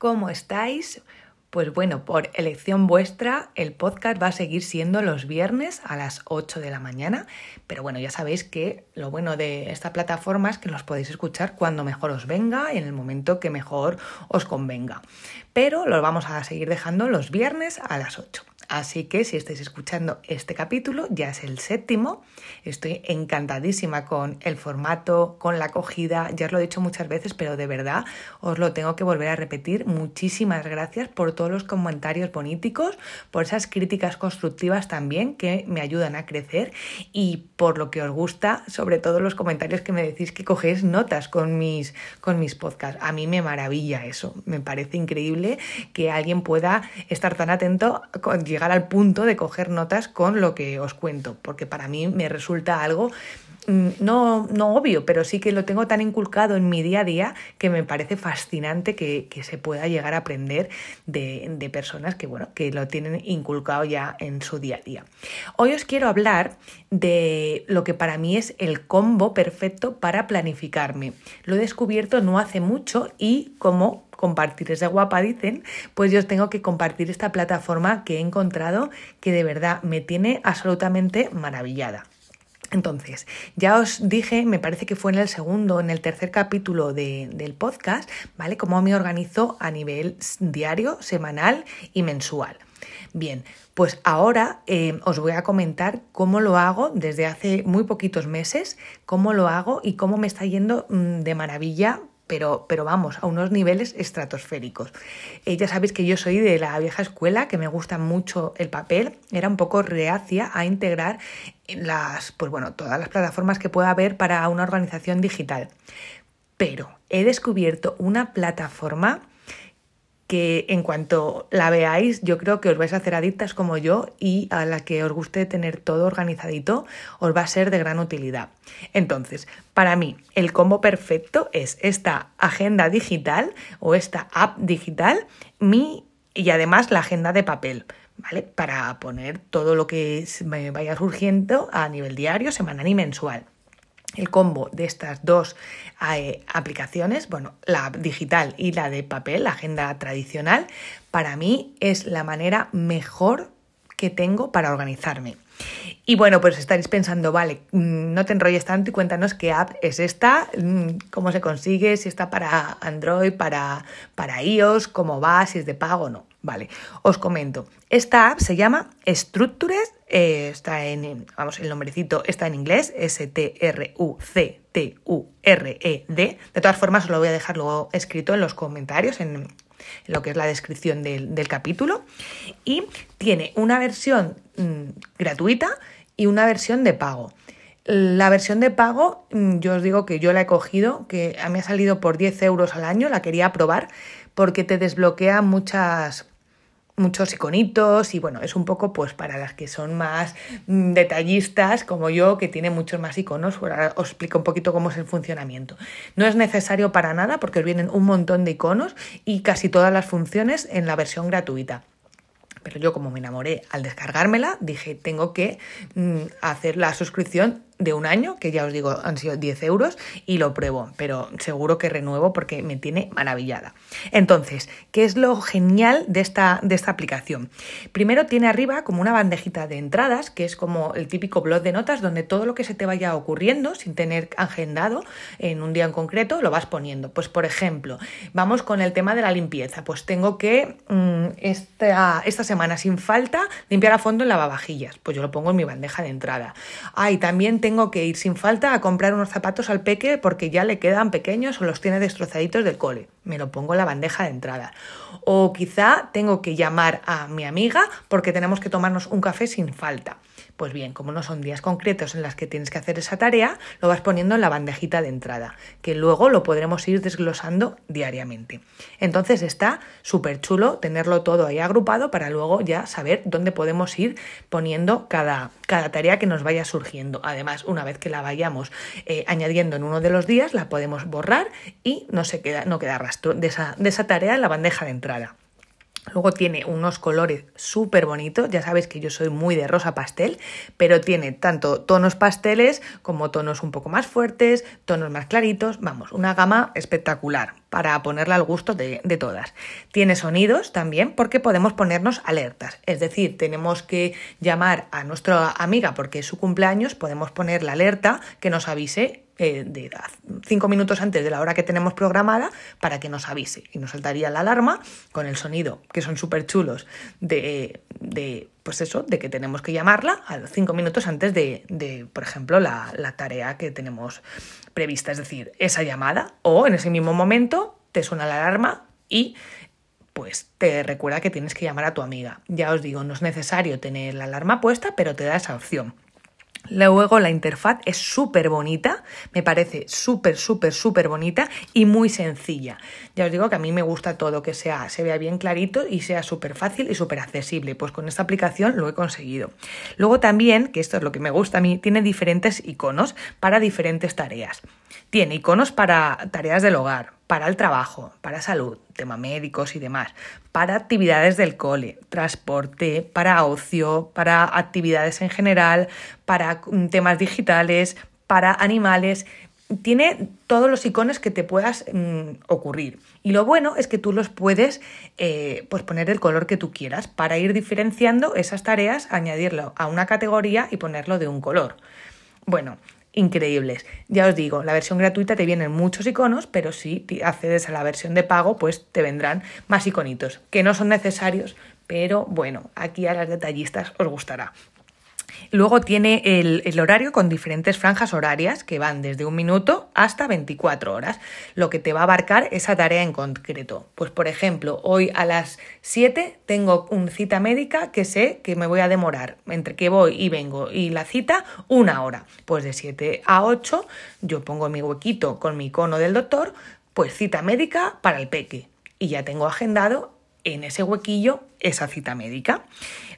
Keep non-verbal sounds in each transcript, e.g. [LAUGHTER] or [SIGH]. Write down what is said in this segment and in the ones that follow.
¿Cómo estáis? Pues bueno, por elección vuestra, el podcast va a seguir siendo los viernes a las 8 de la mañana, pero bueno, ya sabéis que lo bueno de esta plataforma es que los podéis escuchar cuando mejor os venga y en el momento que mejor os convenga. Pero los vamos a seguir dejando los viernes a las 8. Así que si estáis escuchando este capítulo, ya es el séptimo. Estoy encantadísima con el formato, con la acogida. Ya os lo he dicho muchas veces, pero de verdad os lo tengo que volver a repetir. Muchísimas gracias por todos los comentarios políticos, por esas críticas constructivas también que me ayudan a crecer y por lo que os gusta, sobre todo los comentarios que me decís que cogéis notas con mis, con mis podcasts. A mí me maravilla eso. Me parece increíble que alguien pueda estar tan atento con al punto de coger notas con lo que os cuento, porque para mí me resulta algo mm, no, no obvio, pero sí que lo tengo tan inculcado en mi día a día que me parece fascinante que, se pueda llegar a aprender de, de, personas que, bueno, que lo tienen inculcado ya en su día a día. Hoy os quiero hablar de lo que para mí es el combo perfecto para planificarme. Lo he descubierto no hace mucho y como compartir esa guapa, dicen, pues yo os tengo que compartir esta plataforma que he encontrado que de verdad me tiene absolutamente maravillada. Entonces, ya os dije, me parece que fue en el segundo, en el tercer capítulo del podcast, ¿vale? Cómo me organizo a nivel diario, semanal y mensual. Bien, pues ahora eh, os voy a comentar cómo lo hago desde hace muy poquitos meses, cómo lo hago y cómo me está yendo mm, de maravilla pero, pero vamos, a unos niveles estratosféricos. Eh, ya sabéis que yo soy de la vieja escuela, que me gusta mucho el papel, era un poco reacia a integrar las, pues bueno, todas las plataformas que pueda haber para una organización digital. Pero he descubierto una plataforma que en cuanto la veáis yo creo que os vais a hacer adictas como yo y a la que os guste tener todo organizadito os va a ser de gran utilidad. Entonces, para mí el combo perfecto es esta agenda digital o esta app digital mi, y además la agenda de papel. ¿Vale? Para poner todo lo que me vaya surgiendo a nivel diario, semanal y mensual el combo de estas dos eh, aplicaciones, bueno, la digital y la de papel, la agenda tradicional, para mí es la manera mejor que tengo para organizarme. Y bueno, pues estaréis pensando, vale, mm, no te enrolles tanto y cuéntanos qué app es esta, mm, cómo se consigue, si está para Android, para, para iOS, cómo va, si es de pago o no. Vale, os comento. Esta app se llama Structures, eh, está en, vamos, el nombrecito está en inglés, S-T-R-U-C-T-U-R-E-D. De todas formas, os lo voy a dejar luego escrito en los comentarios, en, lo que es la descripción del, capítulo. Y tiene una versión mm, gratuita y una versión de pago. La versión de pago, mm, yo os digo que yo la he cogido, que a mí ha salido por 10 euros al año, la quería probar porque te desbloquea muchas muchos iconitos y bueno, es un poco pues para las que son más mm, detallistas como yo, que tiene muchos más iconos, ahora os explico un poquito cómo es el funcionamiento. No es necesario para nada porque os vienen un montón de iconos y casi todas las funciones en la versión gratuita. Pero yo como me enamoré al descargármela, dije, tengo que mm, hacer la suscripción de un año, que ya os digo han sido 10 euros, y lo pruebo, pero seguro que renuevo porque me tiene maravillada. Entonces, ¿qué es lo genial de esta, de esta aplicación? Primero tiene arriba como una bandejita de entradas, que es como el típico blog de notas donde todo lo que se te vaya ocurriendo sin tener agendado en un día en concreto lo vas poniendo. Pues por ejemplo, vamos con el tema de la limpieza, pues tengo que mm, esta, esta semana sin falta limpiar a fondo el lavavajillas, pues yo lo pongo en mi bandeja de entrada. Ah, y también tengo tengo que ir sin falta a comprar unos zapatos al peque porque ya le quedan pequeños o los tiene destrozaditos del cole. Me lo pongo en la bandeja de entrada. O quizá tengo que llamar a mi amiga porque tenemos que tomarnos un café sin falta. Pues bien, como no son días concretos en las que tienes que hacer esa tarea, lo vas poniendo en la bandejita de entrada, que luego lo podremos ir desglosando diariamente. Entonces está súper chulo tenerlo todo ahí agrupado para luego ya saber dónde podemos ir poniendo cada, cada tarea que nos vaya surgiendo. Además, una vez que la vayamos eh, añadiendo en uno de los días, la podemos borrar y no, se queda, no queda rastro de esa, de esa tarea en la bandeja de entrada. Luego tiene unos colores súper bonitos, ya sabéis que yo soy muy de rosa pastel, pero tiene tanto tonos pasteles como tonos un poco más fuertes, tonos más claritos, vamos, una gama espectacular para ponerla al gusto de, de, todas. Tiene sonidos también porque podemos ponernos alertas, es decir, tenemos que llamar a nuestra amiga porque es su cumpleaños, podemos poner la alerta que nos avise eh, de cinco minutos antes de la hora que tenemos programada para que nos avise y nos saltaría la alarma con el sonido que son súper chulos de, de, pues eso, de que tenemos que llamarla a cinco minutos antes de, de por ejemplo, la, la tarea que tenemos prevista, es decir, esa llamada o en ese mismo momento te suena la alarma y pues te recuerda que tienes que llamar a tu amiga. Ya os digo, no es necesario tener la alarma puesta, pero te da esa opción. Luego la interfaz es súper bonita, me parece súper, súper, súper bonita y muy sencilla. Ya os digo que a mí me gusta todo, que sea, se vea bien clarito y sea súper fácil y súper accesible. Pues con esta aplicación lo he conseguido. Luego también, que esto es lo que me gusta a mí, tiene diferentes iconos para diferentes tareas. Tiene iconos para tareas del hogar, para el trabajo, para salud, tema médicos y demás, para actividades del cole, transporte, para ocio, para actividades en general, para mm, temas digitales, para animales. Tiene todos los iconos que te puedas mm, ocurrir. Y lo bueno es que tú los puedes eh, pues poner el color que tú quieras para ir diferenciando esas tareas, añadirlo a una categoría y ponerlo de un color. Bueno, increíbles. Ya os digo, la versión gratuita te vienen muchos iconos, pero si accedes a la versión de pago, pues te vendrán más iconitos, que no son necesarios, pero bueno, aquí a las detallistas os gustará. Luego tiene el, horario con diferentes franjas horarias que van desde un minuto hasta 24 horas, lo que te va a abarcar esa tarea en concreto. Pues por ejemplo, hoy a las 7 tengo una cita médica que sé que me voy a demorar entre que voy y vengo y la cita una hora. Pues de 7 a 8 yo pongo mi huequito con mi icono del doctor, pues cita médica para el peque. Y ya tengo agendado en ese huequillo esa cita médica.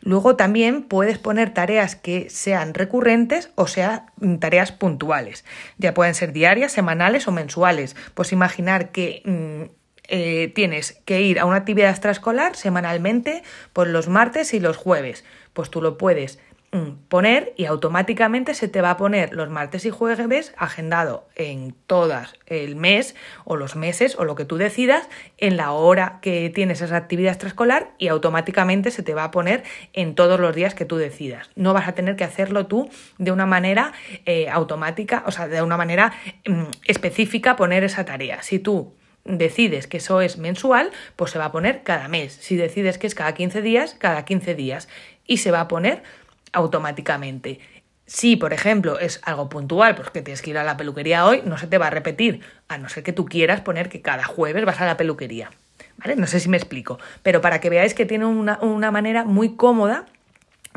Luego también puedes poner tareas que sean recurrentes o sean tareas puntuales. Ya pueden ser diarias, semanales o mensuales. Pues imaginar que mm, eh, tienes que ir a una actividad extraescolar semanalmente por los martes y los jueves. Pues tú lo puedes poner y automáticamente se te va a poner los martes y jueves agendado en todas el mes o los meses o lo que tú decidas en la hora que tienes esa actividad extraescolar y automáticamente se te va a poner en todos los días que tú decidas. No vas a tener que hacerlo tú de una manera eh, automática, o sea, de una manera mm, específica poner esa tarea. Si tú decides que eso es mensual, pues se va a poner cada mes. Si decides que es cada 15 días, cada 15 días. Y se va a poner automáticamente. Si, por ejemplo, es algo puntual, porque tienes que ir a la peluquería hoy, no se te va a repetir, a no ser que tú quieras poner que cada jueves vas a la peluquería. ¿Vale? No sé si me explico, pero para que veáis que tiene una, una manera muy cómoda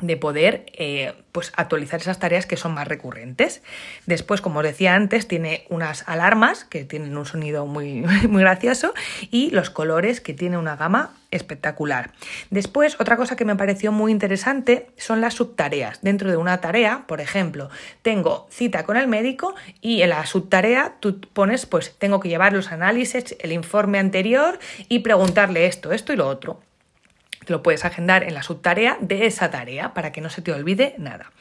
de poder eh, pues actualizar esas tareas que son más recurrentes. Después, como os decía antes, tiene unas alarmas que tienen un sonido muy, [LAUGHS] muy gracioso y los colores que tiene una gama espectacular. Después, otra cosa que me pareció muy interesante son las subtareas. Dentro de una tarea, por ejemplo, tengo cita con el médico y en la subtarea tú pones, pues tengo que llevar los análisis, el informe anterior y preguntarle esto, esto y lo otro lo puedes agendar en la subtarea de esa tarea para que no se te olvide nada.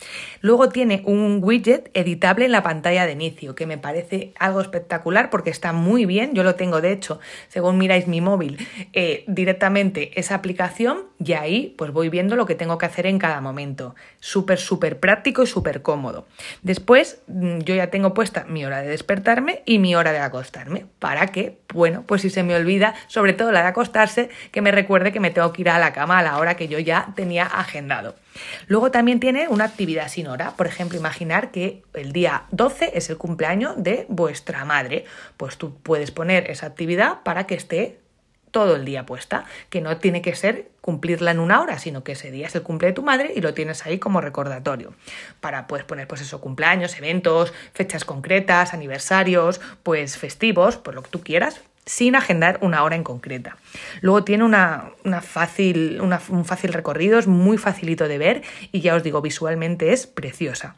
Luego tiene un widget editable en la pantalla de inicio que me parece algo espectacular porque está muy bien. Yo lo tengo de hecho, según miráis mi móvil, eh, directamente esa aplicación y ahí pues voy viendo lo que tengo que hacer en cada momento. Súper, súper práctico y súper cómodo. Después mm, yo ya tengo puesta mi hora de despertarme y mi hora de acostarme para que, bueno, pues si se me olvida, sobre todo la de acostarse, que me recuerde que me tengo que ir a la cama a la hora que yo ya tenía agendado. Luego también tiene una actividad sin hora. Por ejemplo, imaginar que el día 12 es el cumpleaños de vuestra madre. Pues tú puedes poner esa actividad para que esté todo el día puesta, que no tiene que ser cumplirla en una hora, sino que ese día es el cumple de tu madre y lo tienes ahí como recordatorio. Para pues poner pues eso, cumpleaños, eventos, fechas concretas, aniversarios, pues festivos, por lo que tú quieras, sin agendar una hora en concreta. Luego tiene una, fácil, un fácil recorrido, es muy facilito de ver y ya os digo, visualmente es preciosa.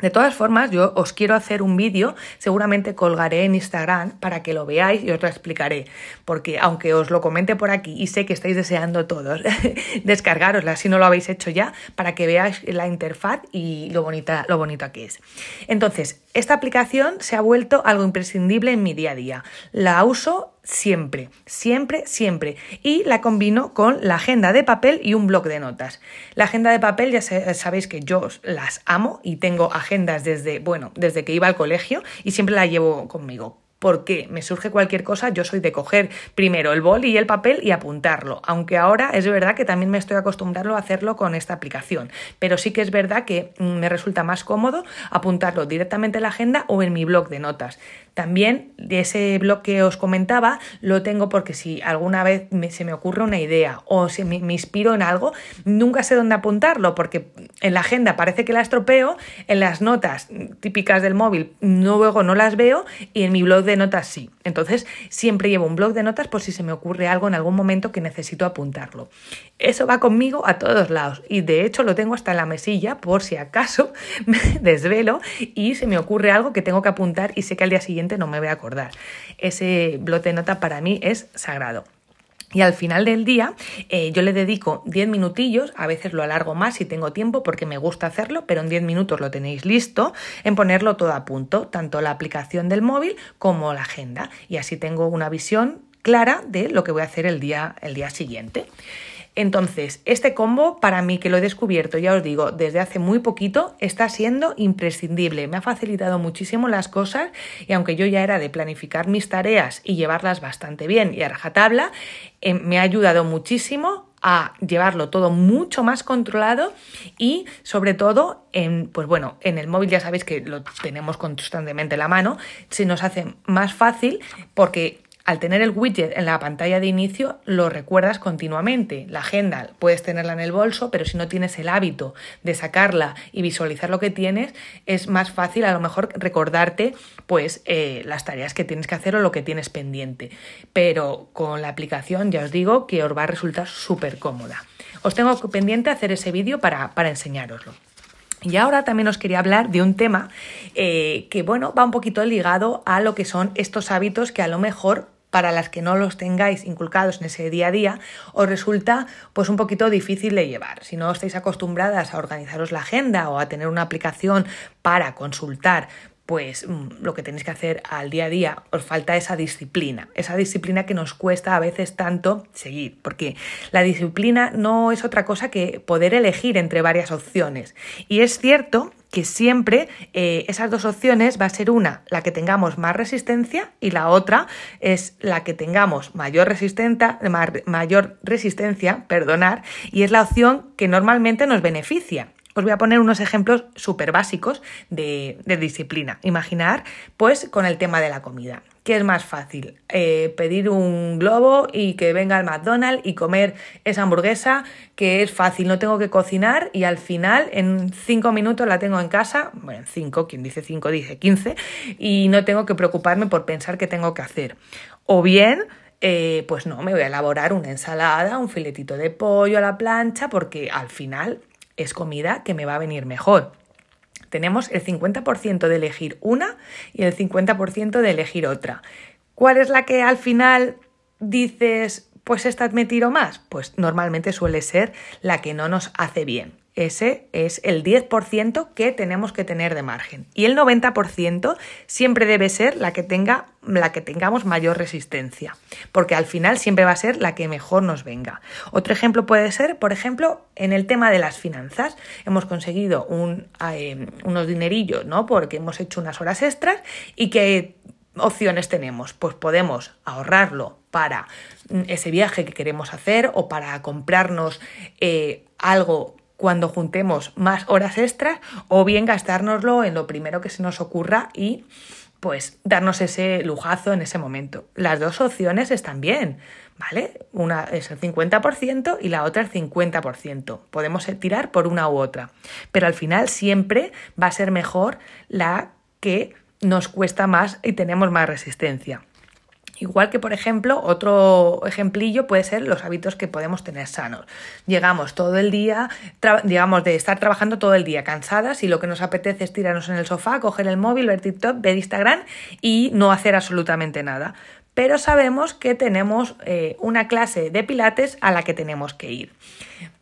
De todas formas, yo os quiero hacer un vídeo, seguramente colgaré en Instagram para que lo veáis y os lo explicaré, porque aunque os lo comente por aquí y sé que estáis deseando todos [LAUGHS] descargarosla si no lo habéis hecho ya, para que veáis la interfaz y lo bonita, lo bonita que es. Entonces, esta aplicación se ha vuelto algo imprescindible en mi día a día. La uso siempre, siempre, siempre. Y la combino con la agenda de papel y un blog de notas. La agenda de papel ya sabéis que yo las amo y tengo agendas desde, bueno, desde que iba al colegio y siempre la llevo conmigo porque me surge cualquier cosa, yo soy de coger primero el bol y el papel y apuntarlo, aunque ahora es verdad que también me estoy acostumbrando a hacerlo con esta aplicación, pero sí que es verdad que mm, me resulta más cómodo apuntarlo directamente en la agenda o en mi blog de notas. También de ese blog que os comentaba lo tengo porque si alguna vez se me ocurre una idea o si me, inspiro en algo, nunca sé dónde apuntarlo porque en la agenda parece que la estropeo, en las notas típicas del móvil luego no las veo y en mi blog de notas sí. Entonces siempre llevo un blog de notas por si se me ocurre algo en algún momento que necesito apuntarlo. Eso va conmigo a todos lados y de hecho lo tengo hasta en la mesilla por si acaso [LAUGHS] me desvelo y se me ocurre algo que tengo que apuntar y sé que al día siguiente no me voy a acordar. Ese blote de nota para mí es sagrado. Y al final del día eh, yo le dedico 10 minutillos, a veces lo alargo más si tengo tiempo porque me gusta hacerlo, pero en 10 minutos lo tenéis listo, en ponerlo todo a punto, tanto la aplicación del móvil como la agenda. Y así tengo una visión clara de lo que voy a hacer el día, el día siguiente. Entonces, este combo, para mí que lo he descubierto, ya os digo, desde hace muy poquito, está siendo imprescindible. Me ha facilitado muchísimo las cosas y aunque yo ya era de planificar mis tareas y llevarlas bastante bien y a rajatabla, eh, me ha ayudado muchísimo a llevarlo todo mucho más controlado y sobre todo en pues bueno en el móvil ya sabéis que lo tenemos constantemente en la mano se nos hace más fácil porque al tener el widget en la pantalla de inicio, lo recuerdas continuamente. La agenda puedes tenerla en el bolso, pero si no tienes el hábito de sacarla y visualizar lo que tienes, es más fácil a lo mejor recordarte pues eh, las tareas que tienes que hacer o lo que tienes pendiente. Pero con la aplicación ya os digo que os va a resultar súper cómoda. Os tengo pendiente hacer ese vídeo para, para enseñároslo. Y ahora también os quería hablar de un tema eh, que, bueno, va un poquito ligado a lo que son estos hábitos que a lo mejor para las que no los tengáis inculcados en ese día a día, os resulta pues un poquito difícil de llevar. Si no estáis acostumbradas a organizaros la agenda o a tener una aplicación para consultar pues mm, lo que tenéis que hacer al día a día, os falta esa disciplina, esa disciplina que nos cuesta a veces tanto seguir, porque la disciplina no es otra cosa que poder elegir entre varias opciones. Y es cierto que siempre eh, esas dos opciones va a ser una, la que tengamos más resistencia y la otra es la que tengamos mayor resistencia, mayor resistencia, perdonar, y es la opción que normalmente nos beneficia. Os voy a poner unos ejemplos súper básicos de, de disciplina. Imaginar, pues, con el tema de la comida. ¿Qué es más fácil? Eh, pedir un globo y que venga al McDonald's y comer esa hamburguesa, que es fácil, no tengo que cocinar y al final en cinco minutos la tengo en casa, bueno, en cinco, quien dice cinco dice quince, y no tengo que preocuparme por pensar qué tengo que hacer. O bien, eh, pues no, me voy a elaborar una ensalada, un filetito de pollo a la plancha, porque al final es comida que me va a venir mejor tenemos el 50% de elegir una y el 50% de elegir otra. ¿Cuál es la que al final dices, pues esta me tiro más? Pues normalmente suele ser la que no nos hace bien. Ese es el 10% que tenemos que tener de margen. Y el 90% siempre debe ser la que, tenga, la que tengamos mayor resistencia, porque al final siempre va a ser la que mejor nos venga. Otro ejemplo puede ser, por ejemplo, en el tema de las finanzas. Hemos conseguido eh, unos dinerillos, ¿no? Porque hemos hecho unas horas extras y ¿qué opciones tenemos? Pues podemos ahorrarlo para mm, ese viaje que queremos hacer o para comprarnos eh, algo cuando juntemos más horas extras o bien gastárnoslo en lo primero que se nos ocurra y pues darnos ese lujazo en ese momento. Las dos opciones están bien, ¿vale? Una es el 50% y la otra el 50%. Podemos tirar por una u otra, pero al final siempre va a ser mejor la que nos cuesta más y tenemos más resistencia. Igual que, por ejemplo, otro ejemplillo puede ser los hábitos que podemos tener sanos. Llegamos todo el día, digamos, de estar trabajando todo el día cansadas y lo que nos apetece es tirarnos en el sofá, coger el móvil, ver TikTok, ver Instagram y no hacer absolutamente nada. Pero sabemos que tenemos eh, una clase de pilates a la que tenemos que ir.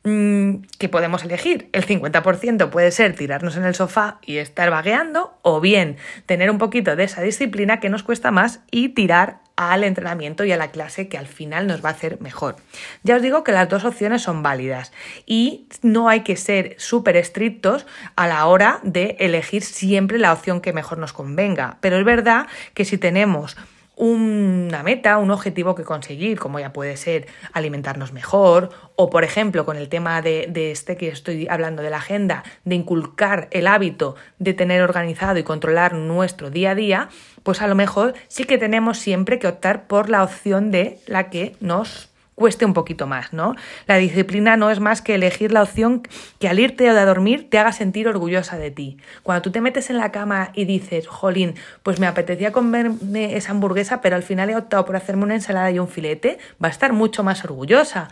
Mm, que podemos elegir. El 50% puede ser tirarnos en el sofá y estar vagueando, o bien tener un poquito de esa disciplina que nos cuesta más y tirar al entrenamiento y a la clase que al final nos va a hacer mejor. Ya os digo que las dos opciones son válidas y no hay que ser súper estrictos a la hora de elegir siempre la opción que mejor nos convenga. Pero es verdad que si tenemos una meta, un objetivo que conseguir, como ya puede ser alimentarnos mejor, o por ejemplo con el tema de, este que estoy hablando de la agenda, de inculcar el hábito de tener organizado y controlar nuestro día a día, pues a lo mejor sí que tenemos siempre que optar por la opción de la que nos cueste un poquito más, ¿no? La disciplina no es más que elegir la opción que al irte a dormir te haga sentir orgullosa de ti. Cuando tú te metes en la cama y dices, jolín, pues me apetecía comerme esa hamburguesa, pero al final he optado por hacerme una ensalada y un filete, va a estar mucho más orgullosa.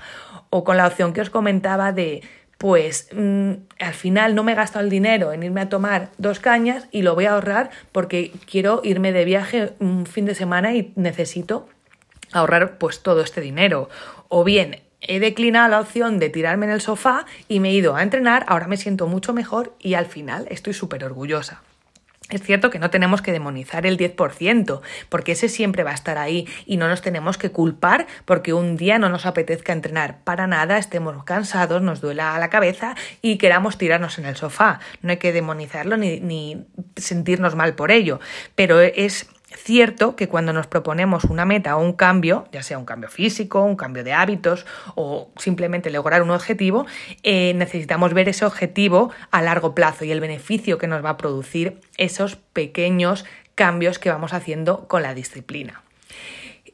O con la opción que os comentaba de, pues mm, al final no me he gastado el dinero en irme a tomar dos cañas y lo voy a ahorrar porque quiero irme de viaje un fin de semana y necesito ahorrar pues todo este dinero. O bien he declinado la opción de tirarme en el sofá y me he ido a entrenar, ahora me siento mucho mejor y al final estoy súper orgullosa. Es cierto que no tenemos que demonizar el 10%, porque ese siempre va a estar ahí y no nos tenemos que culpar porque un día no nos apetezca entrenar para nada, estemos cansados, nos duela la cabeza y queramos tirarnos en el sofá. No hay que demonizarlo ni, ni sentirnos mal por ello, pero es cierto que cuando nos proponemos una meta o un cambio, ya sea un cambio físico, un cambio de hábitos o simplemente lograr un objetivo, eh, necesitamos ver ese objetivo a largo plazo y el beneficio que nos va a producir esos pequeños cambios que vamos haciendo con la disciplina.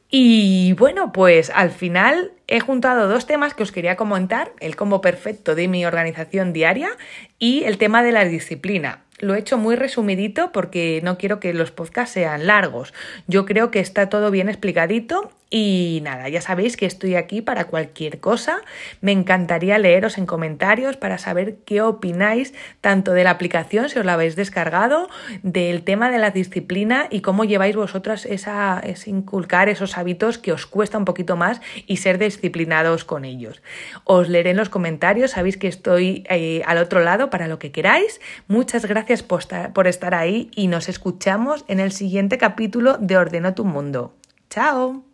Y bueno, pues al final he juntado dos temas que os quería comentar, el combo perfecto de mi organización diaria y el tema de la disciplina. Lo he hecho muy resumidito porque no quiero que los podcasts sean largos. Yo creo que está todo bien explicadito y nada, ya sabéis que estoy aquí para cualquier cosa. Me encantaría leeros en comentarios para saber qué opináis tanto de la aplicación, si os la habéis descargado, del tema de la disciplina y cómo lleváis vosotras esa, ese inculcar esos hábitos que os cuesta un poquito más y ser disciplinados con ellos. Os leeré en los comentarios, sabéis que estoy eh, al otro lado para lo que queráis. Muchas gracias por por estar ahí y nos escuchamos en el siguiente capítulo de Ordeno tu Mundo. ¡Chao!